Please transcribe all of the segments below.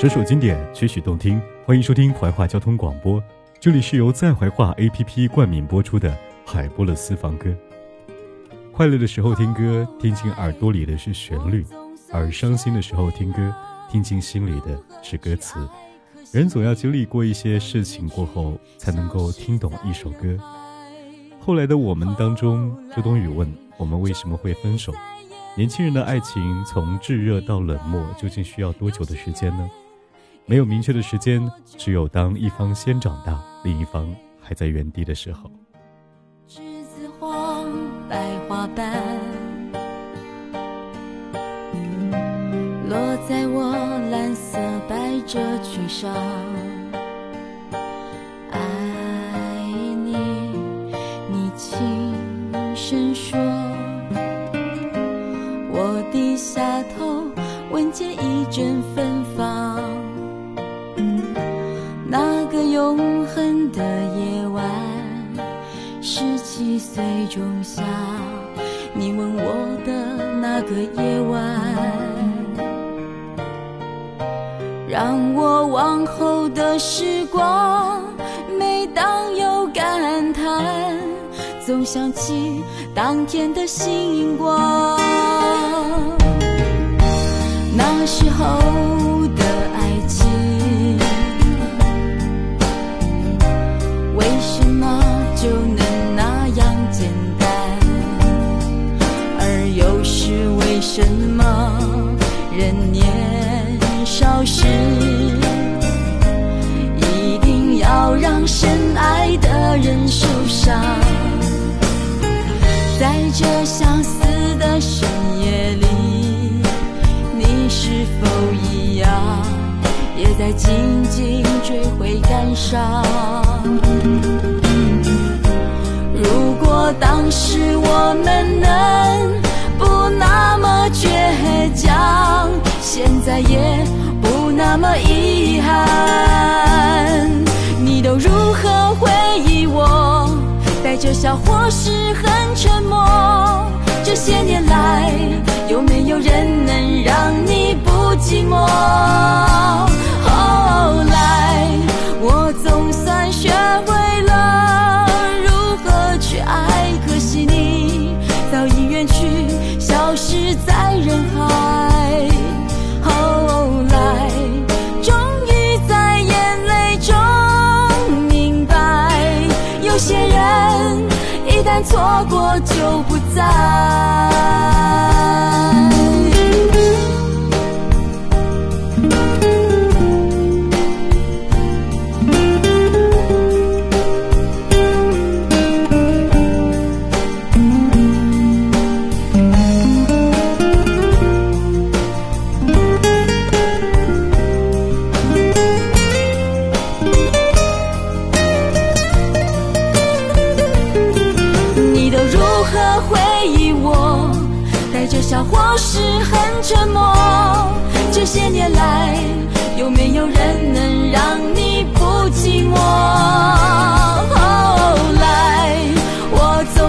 首首经典，曲曲动听，欢迎收听怀化交通广播。这里是由在怀化 APP 冠名播出的海波的私房歌。快乐的时候听歌，听进耳朵里的是旋律；而伤心的时候听歌，听进心里的是歌词。人总要经历过一些事情过后，才能够听懂一首歌。后来的我们当中，周冬雨问我们为什么会分手？年轻人的爱情从炙热到冷漠，究竟需要多久的时间呢？没有明确的时间，只有当一方先长大，另一方还在原地的时候。栀子花白花瓣，落在我蓝色百褶裙上。天的星光。也不那么遗憾。你都如何回忆我？带着笑或是很沉默？这些年来，有没有人能让你不寂寞？后来，我总算学会了如何去爱，可惜你早已远去，消失在人海。错过就不再。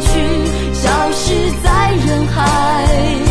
去，消失在人海。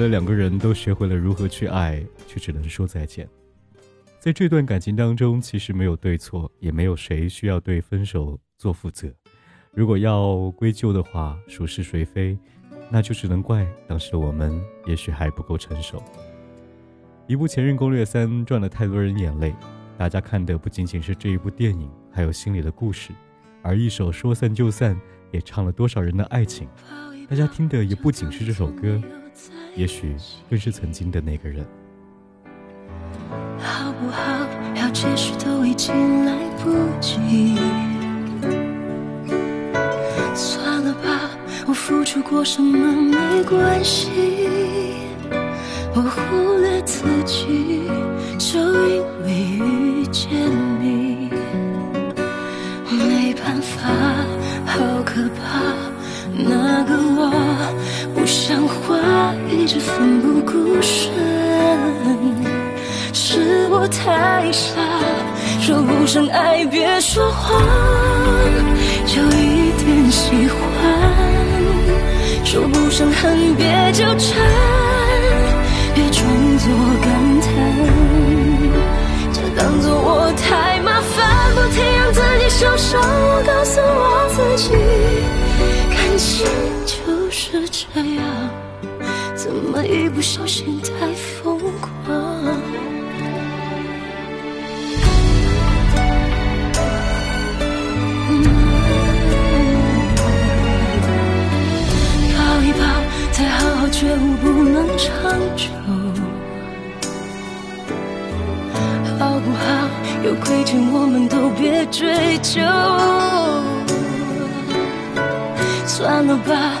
的两个人都学会了如何去爱，却只能说再见。在这段感情当中，其实没有对错，也没有谁需要对分手做负责。如果要归咎的话，孰是谁非，那就只能怪当时我们也许还不够成熟。一部《前任攻略三》赚了太多人眼泪，大家看的不仅仅是这一部电影，还有心里的故事。而一首《说散就散》也唱了多少人的爱情，大家听的也不仅是这首歌，也许更是曾经的那个人。好不好？要解释都已经来不及。算了吧，我付出过什么没关系，我忽略自己，就因为遇见你。没办法，好可怕，那个，直奋不顾身。是我太傻，说不上爱别说谎，就一点喜欢；说不上恨别纠缠，别装作感叹，就当作我太麻烦，不停让自己受伤。我告诉我自己，感情就是这样，怎么一不小心太疯狂？抱一抱，再好好觉悟不能长久，好不好？有亏欠我们都别追究。算了吧，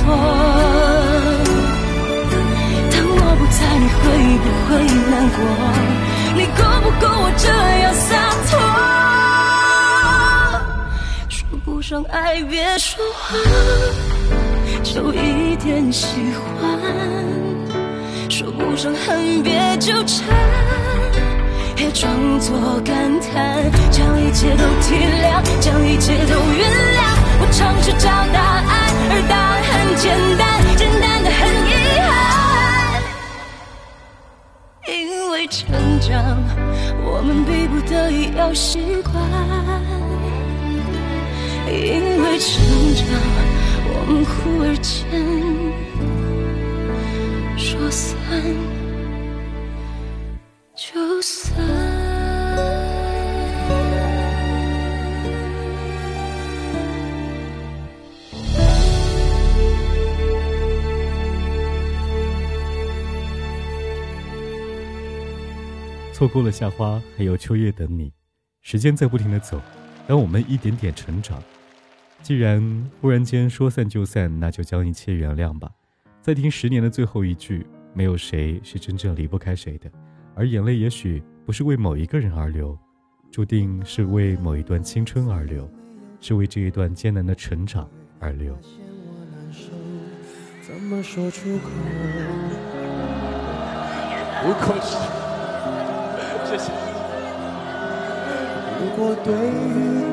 错。当我不在，你会不会难过？你够不够我这样洒脱？说不上爱别说谎，就一点喜欢；说不上恨别纠缠，别装作感叹，将一切都体谅，将一切都原谅。我尝试找答案，而答案简单，简单的很遗憾。因为成长，我们逼不得已要习惯。因为成长，我们忽而间说散就散。错过了夏花，还有秋叶等你。时间在不停的走，当我们一点点成长。既然忽然间说散就散，那就将一切原谅吧。再听十年的最后一句，没有谁是真正离不开谁的，而眼泪也许不是为某一个人而流，注定是为某一段青春而流，是为这一段艰难的成长而流。怎么说出口？无口谢谢。如果对于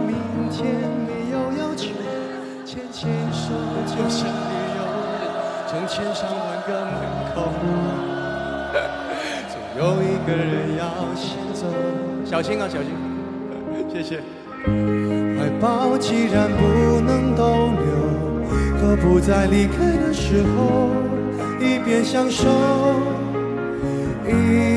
明天没有要求。牵牵手就像旅游，成千上万个门口，总有一个人要先走。小心啊，小心！谢谢。怀抱既然不能逗留，何不在离开的时候，一边享受，一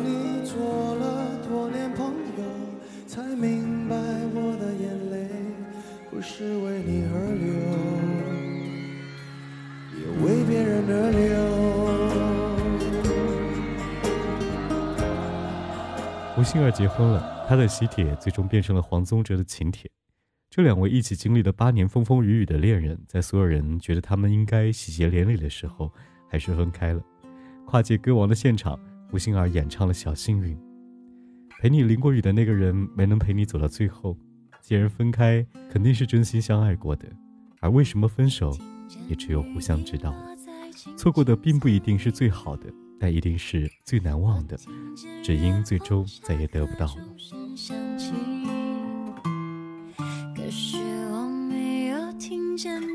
是为你而流，也为别人而流。吴杏儿结婚了，她的喜帖最终变成了黄宗泽的请帖。这两位一起经历了八年风风雨雨的恋人，在所有人觉得他们应该喜结连理的时候，还是分开了。跨界歌王的现场，吴杏儿演唱了《小幸运》。陪你淋过雨的那个人没能陪你走到最后，既然分开，肯定是真心相爱过的。而为什么分手，也只有互相知道。错过的并不一定是最好的，但一定是最难忘的，只因最终再也得不到了。拥有之后，之后觉得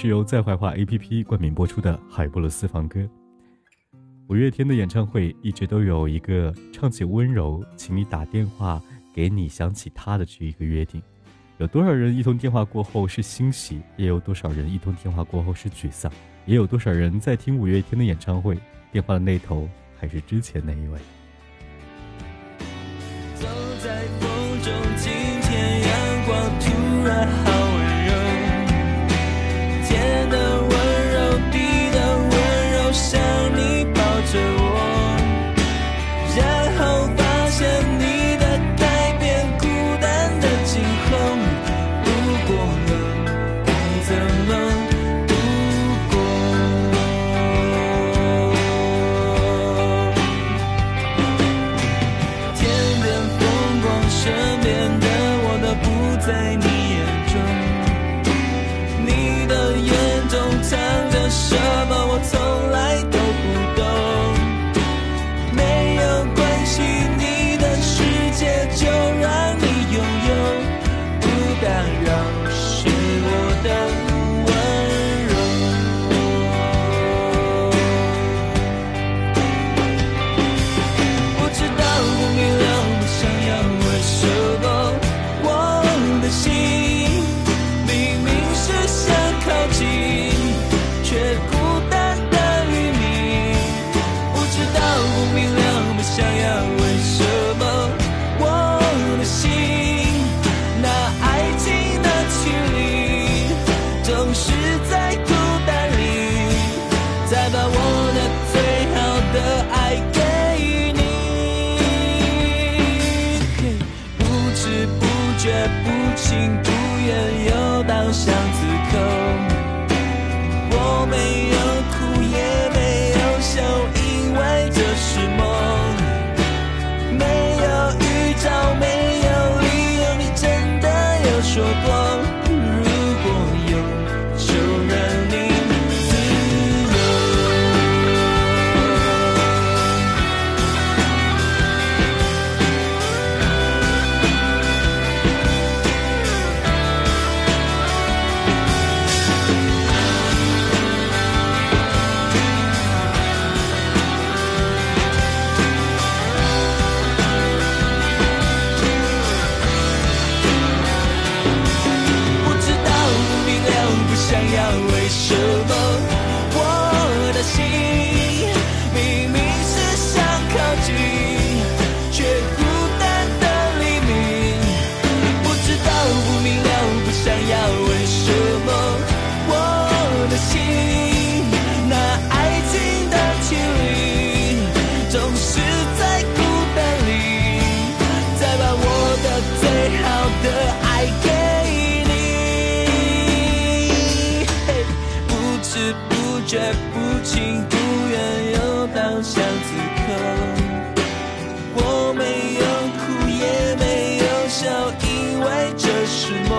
是由在怀化 APP 冠名播出的海波的私房歌。五月天的演唱会一直都有一个唱起温柔，请你打电话给你想起他的这一个约定。有多少人一通电话过后是欣喜，也有多少人一通电话过后是沮丧，也有多少人在听五月天的演唱会，电话的那头还是之前那一位。走在风中，今天阳光突然好不知不觉，不情不愿，又到巷子口。我没有不情不愿，又到巷子口。我没有哭，也没有笑，因为这是梦。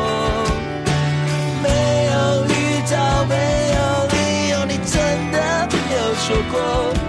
没有预兆，没有理由，你真的没有说过。